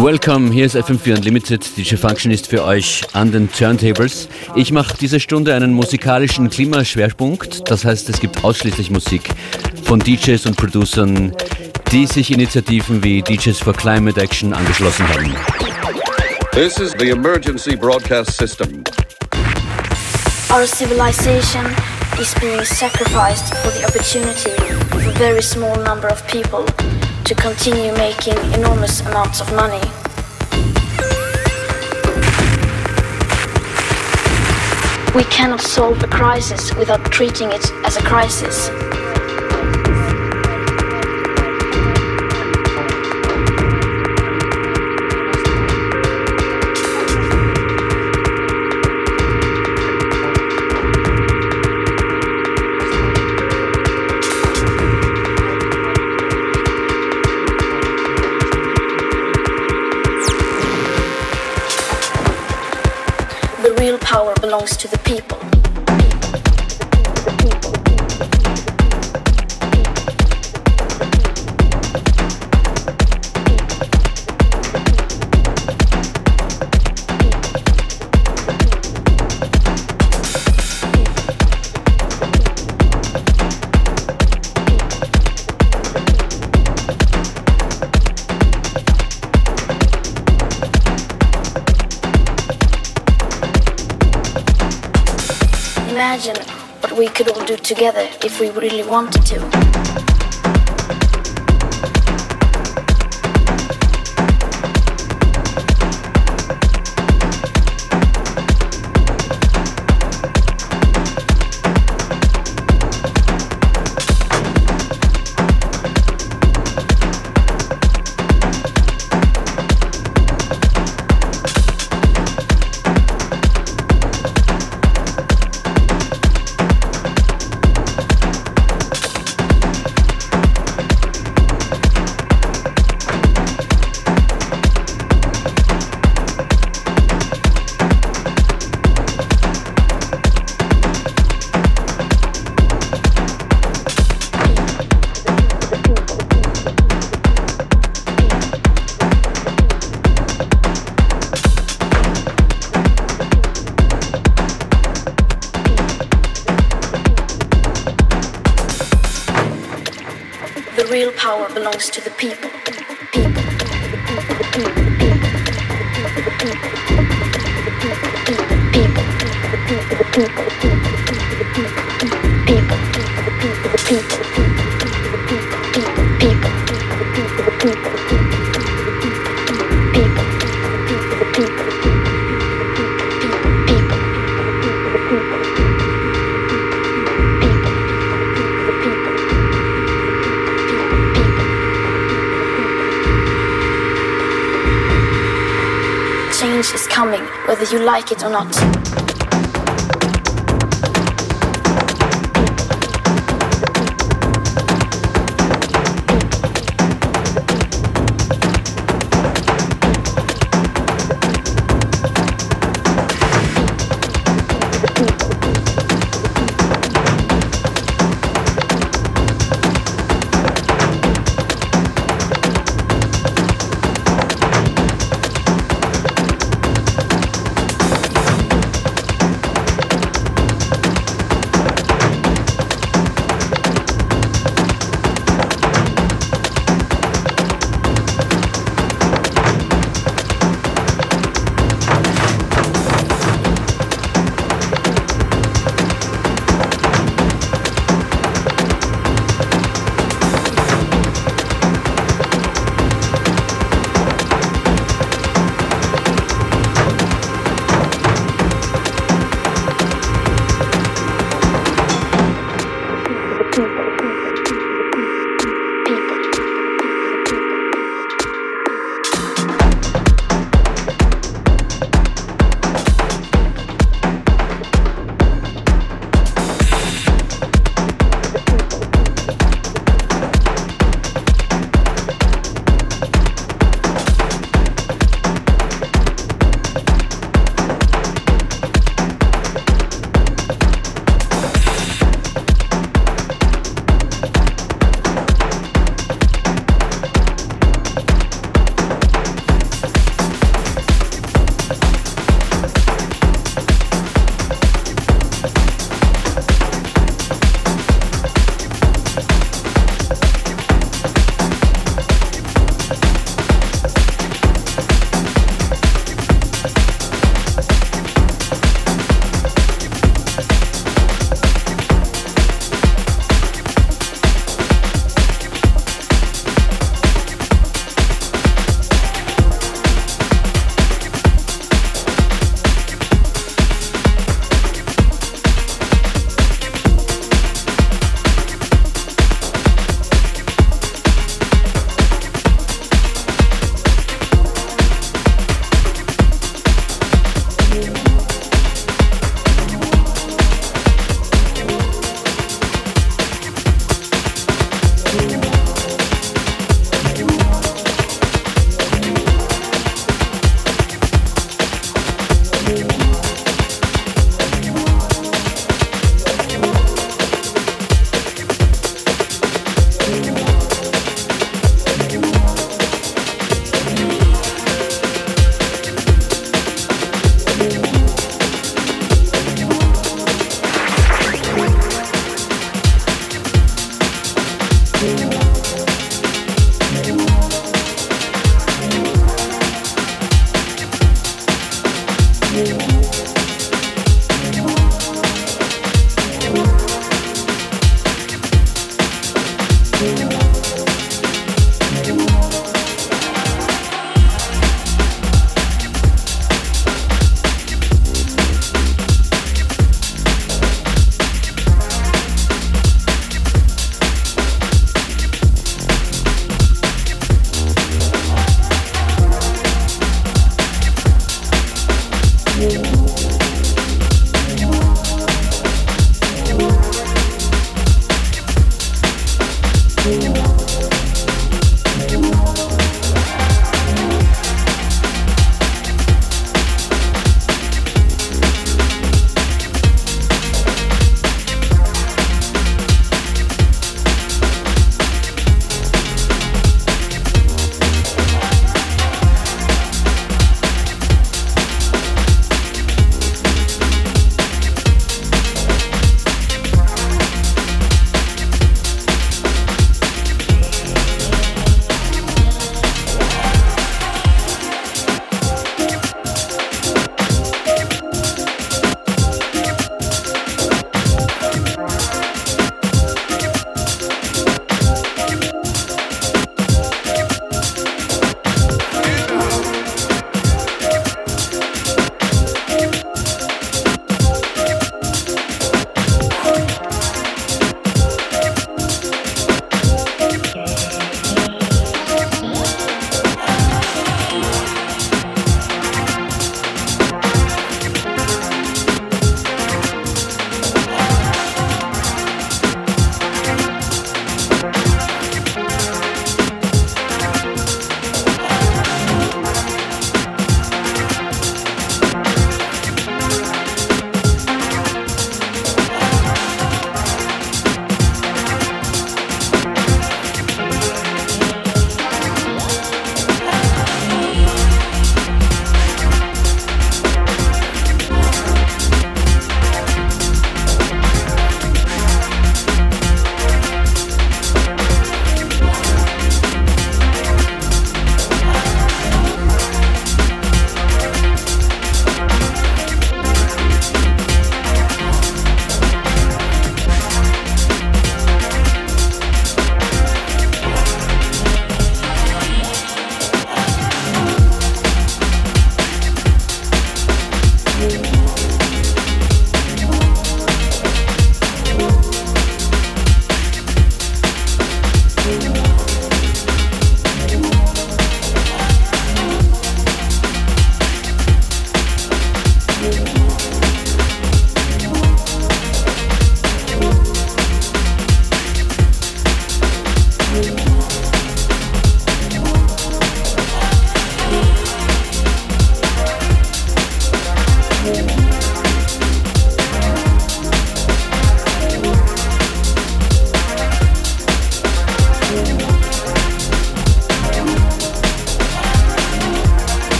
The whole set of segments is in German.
Welcome, hier ist FM4 Unlimited. DJ Function ist für euch an den Turntables. Ich mache diese Stunde einen musikalischen Klimaschwerpunkt. Das heißt, es gibt ausschließlich Musik von DJs und Producern, die sich Initiativen wie DJs for Climate Action angeschlossen haben. This is the emergency broadcast system. Our civilization is being sacrificed for the opportunity of a very small number of people to continue making enormous amounts of money. We cannot solve a crisis without treating it as a crisis. Belongs to the people. Imagine what we could all do together if we really wanted to. Whether you like it or not.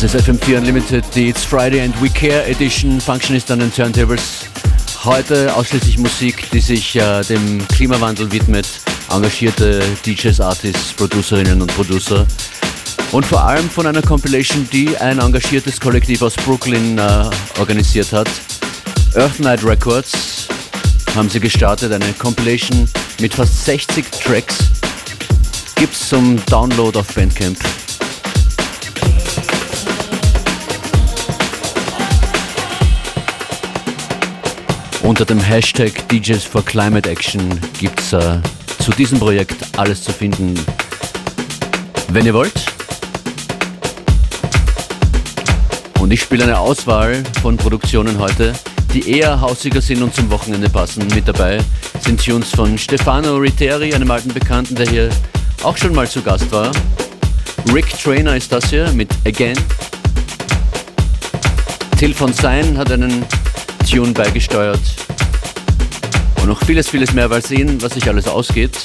Das ist FM4 Unlimited, die It's Friday and We Care Edition. Functionist an den Turntables. Heute ausschließlich Musik, die sich äh, dem Klimawandel widmet. Engagierte DJs, Artists, Producerinnen und Producer. Und vor allem von einer Compilation, die ein engagiertes Kollektiv aus Brooklyn äh, organisiert hat. Earth Night Records haben sie gestartet, eine Compilation mit fast 60 Tracks. Gibt's zum Download auf Bandcamp. Unter dem Hashtag DJs for Climate Action gibt es äh, zu diesem Projekt alles zu finden, wenn ihr wollt. Und ich spiele eine Auswahl von Produktionen heute, die eher hausiger sind und zum Wochenende passen. Mit dabei sind Tunes von Stefano Ritteri, einem alten Bekannten, der hier auch schon mal zu Gast war. Rick Trainer ist das hier mit Again. Till von Sein hat einen Tune beigesteuert. Und noch vieles, vieles mehr. Mal sehen, was sich alles ausgeht.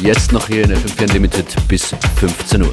Jetzt noch hier in FM4 Unlimited bis 15 Uhr.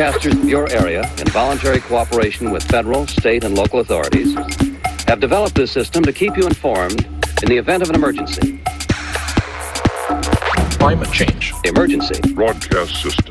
Broadcasters of your area, in voluntary cooperation with federal, state, and local authorities, have developed this system to keep you informed in the event of an emergency. Climate change. Emergency. Broadcast system.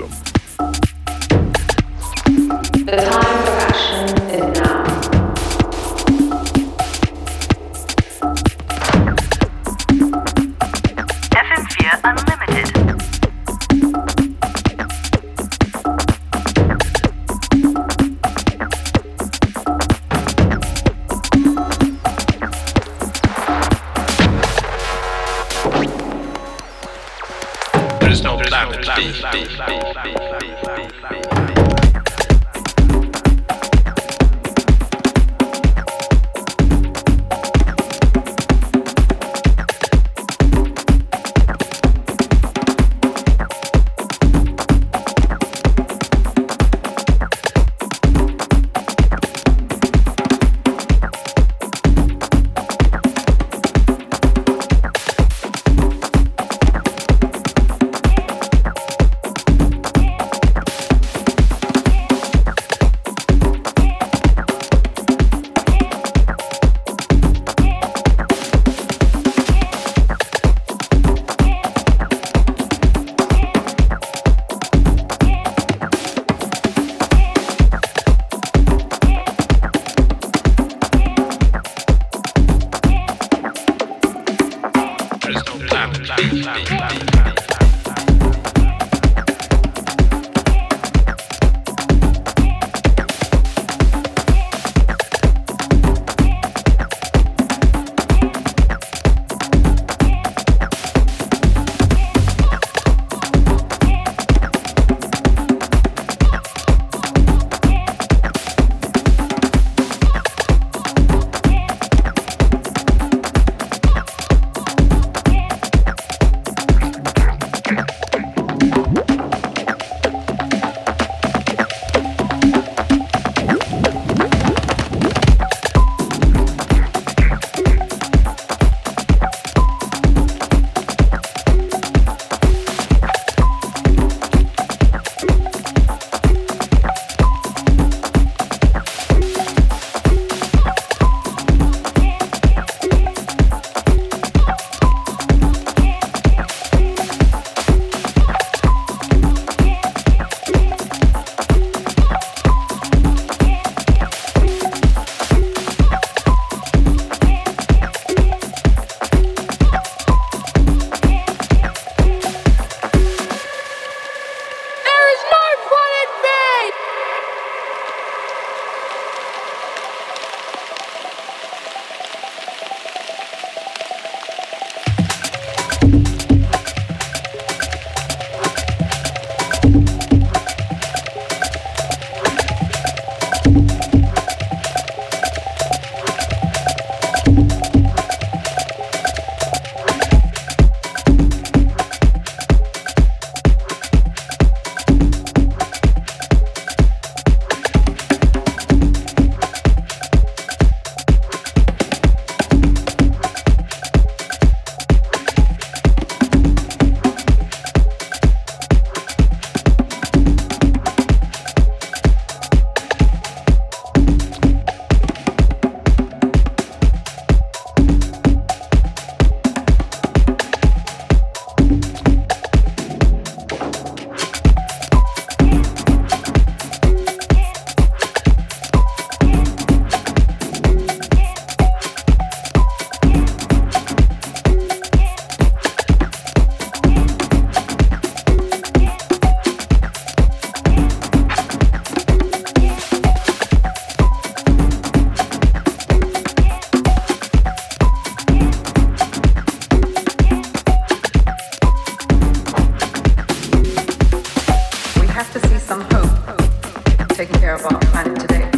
hope taking care of our planet today.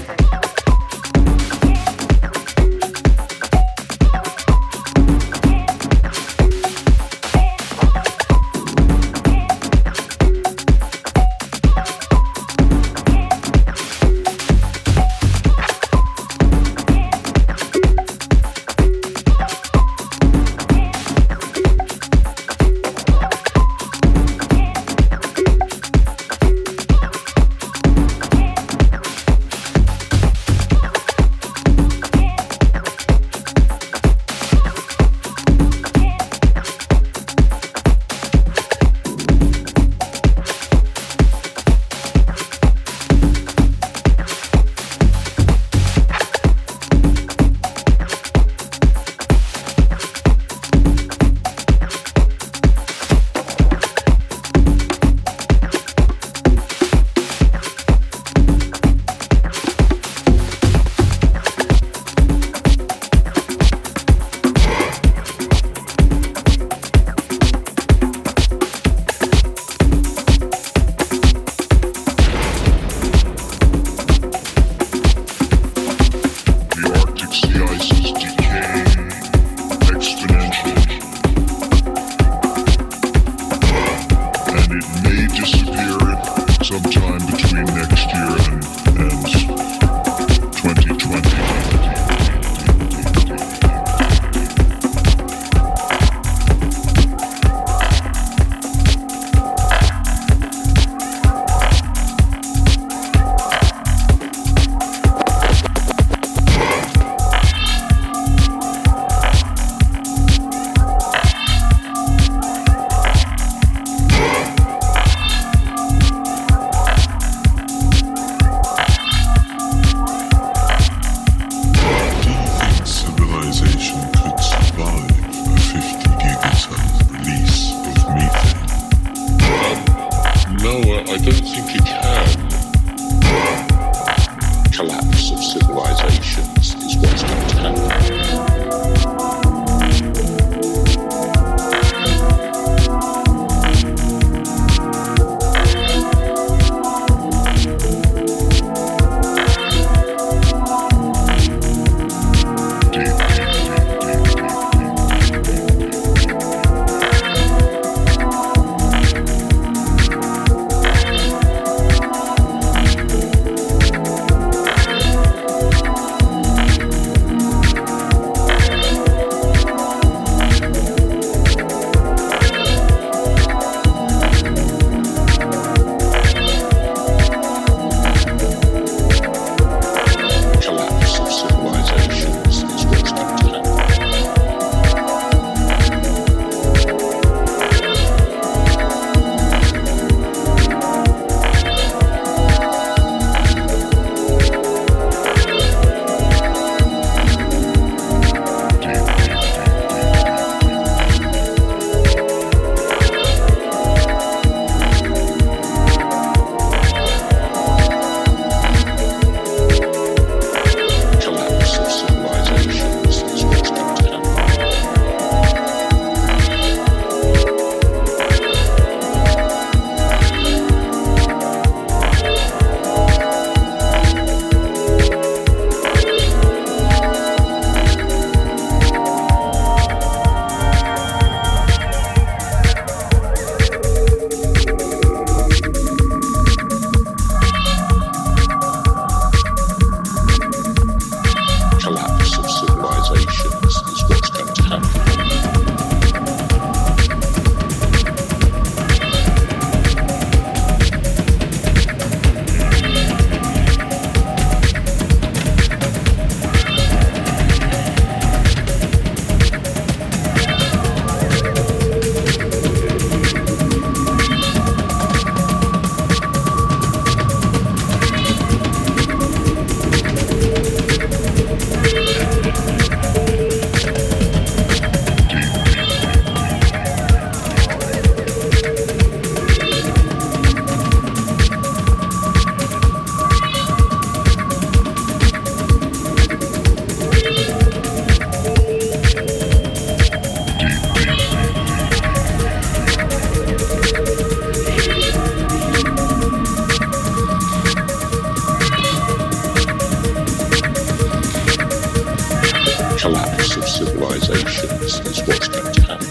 collapse of civilizations is what's going to happen.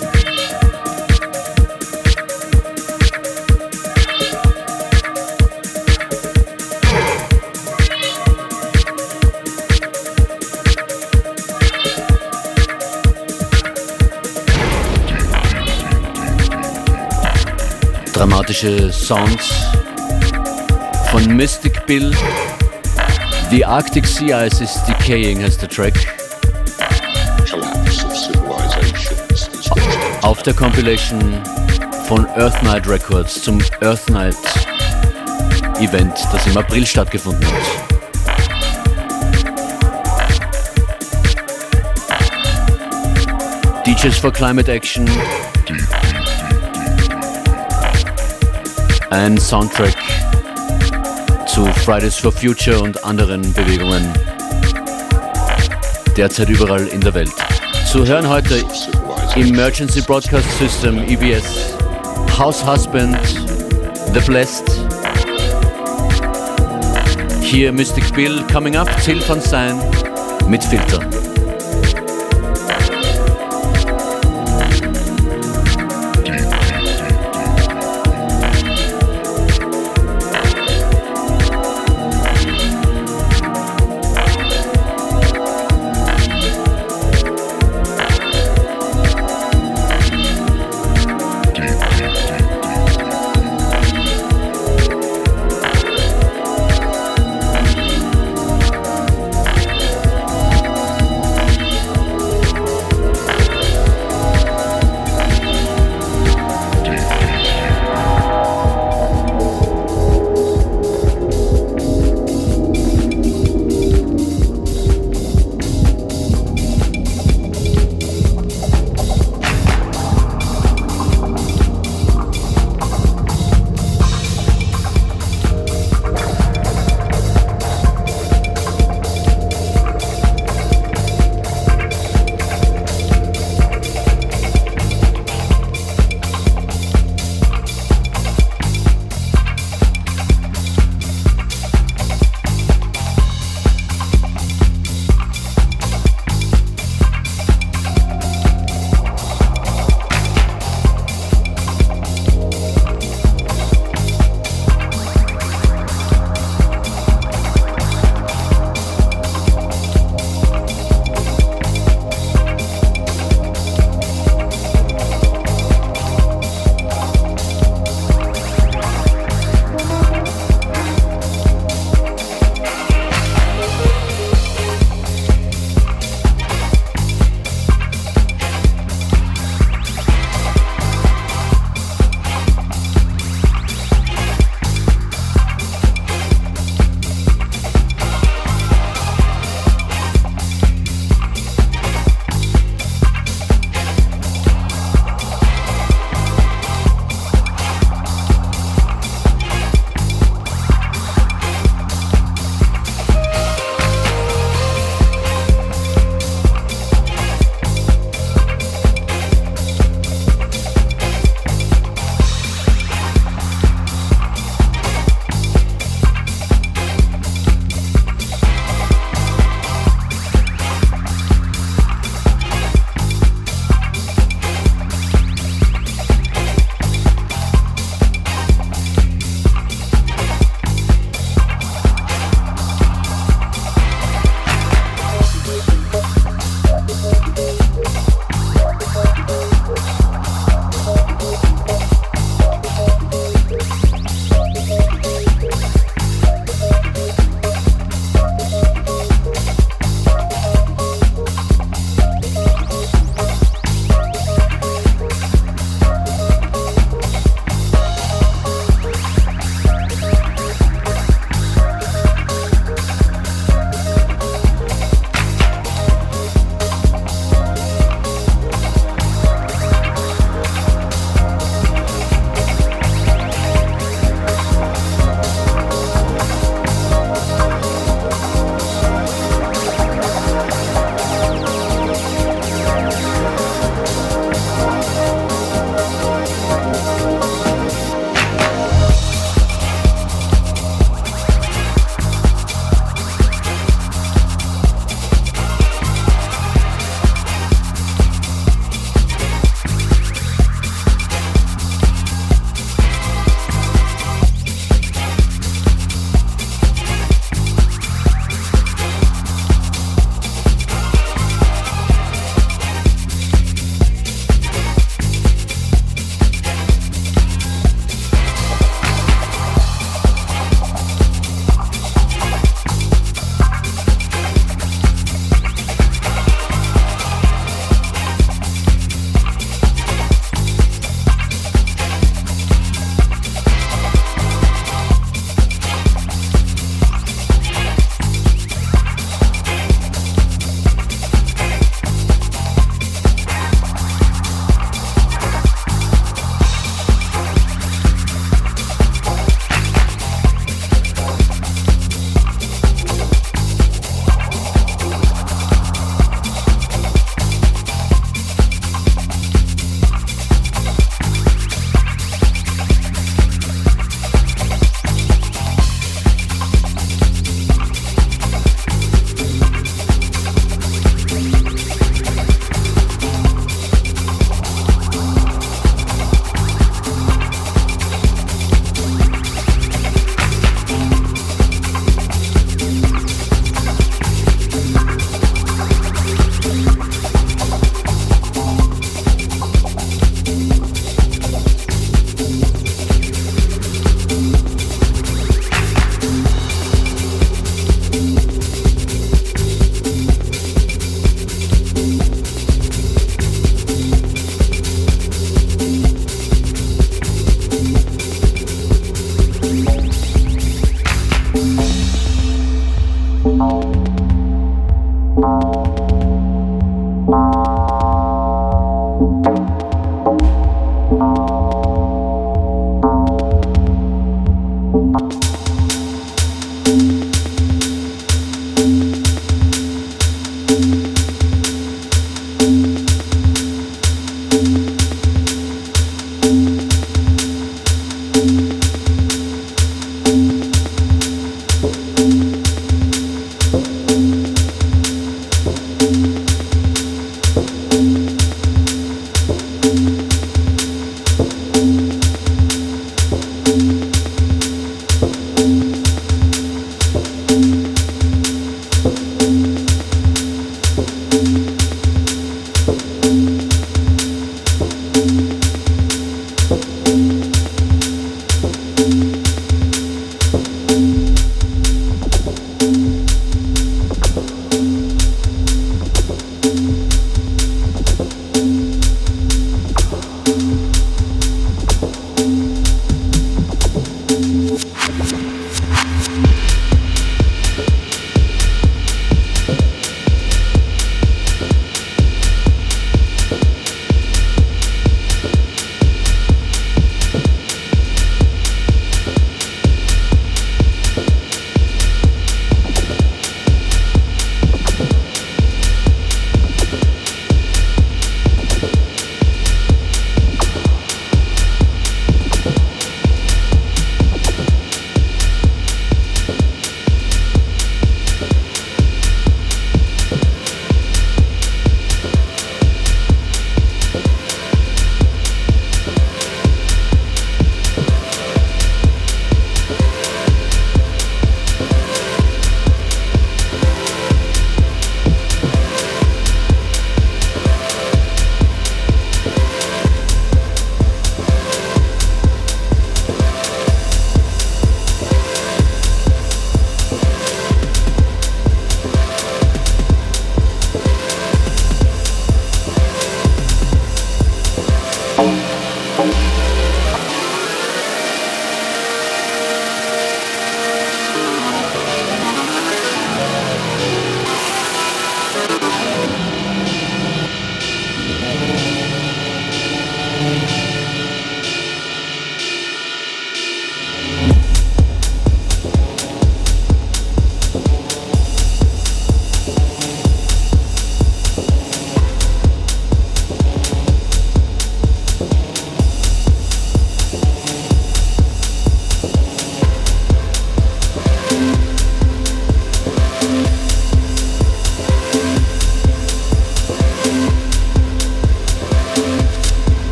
dramatische Sounds von Mystic Bill. The Arctic Sea Ice is Decaying heißt der Track. Der Compilation von Earth Night Records zum Earth Night Event, das im April stattgefunden hat. DJs for Climate Action. Ein Soundtrack zu Fridays for Future und anderen Bewegungen derzeit überall in der Welt. Zu hören heute Emergency Broadcast System, EBS, House Husband, The Blessed. Hier Mystic Bill coming up, Till von Sein mit Filter.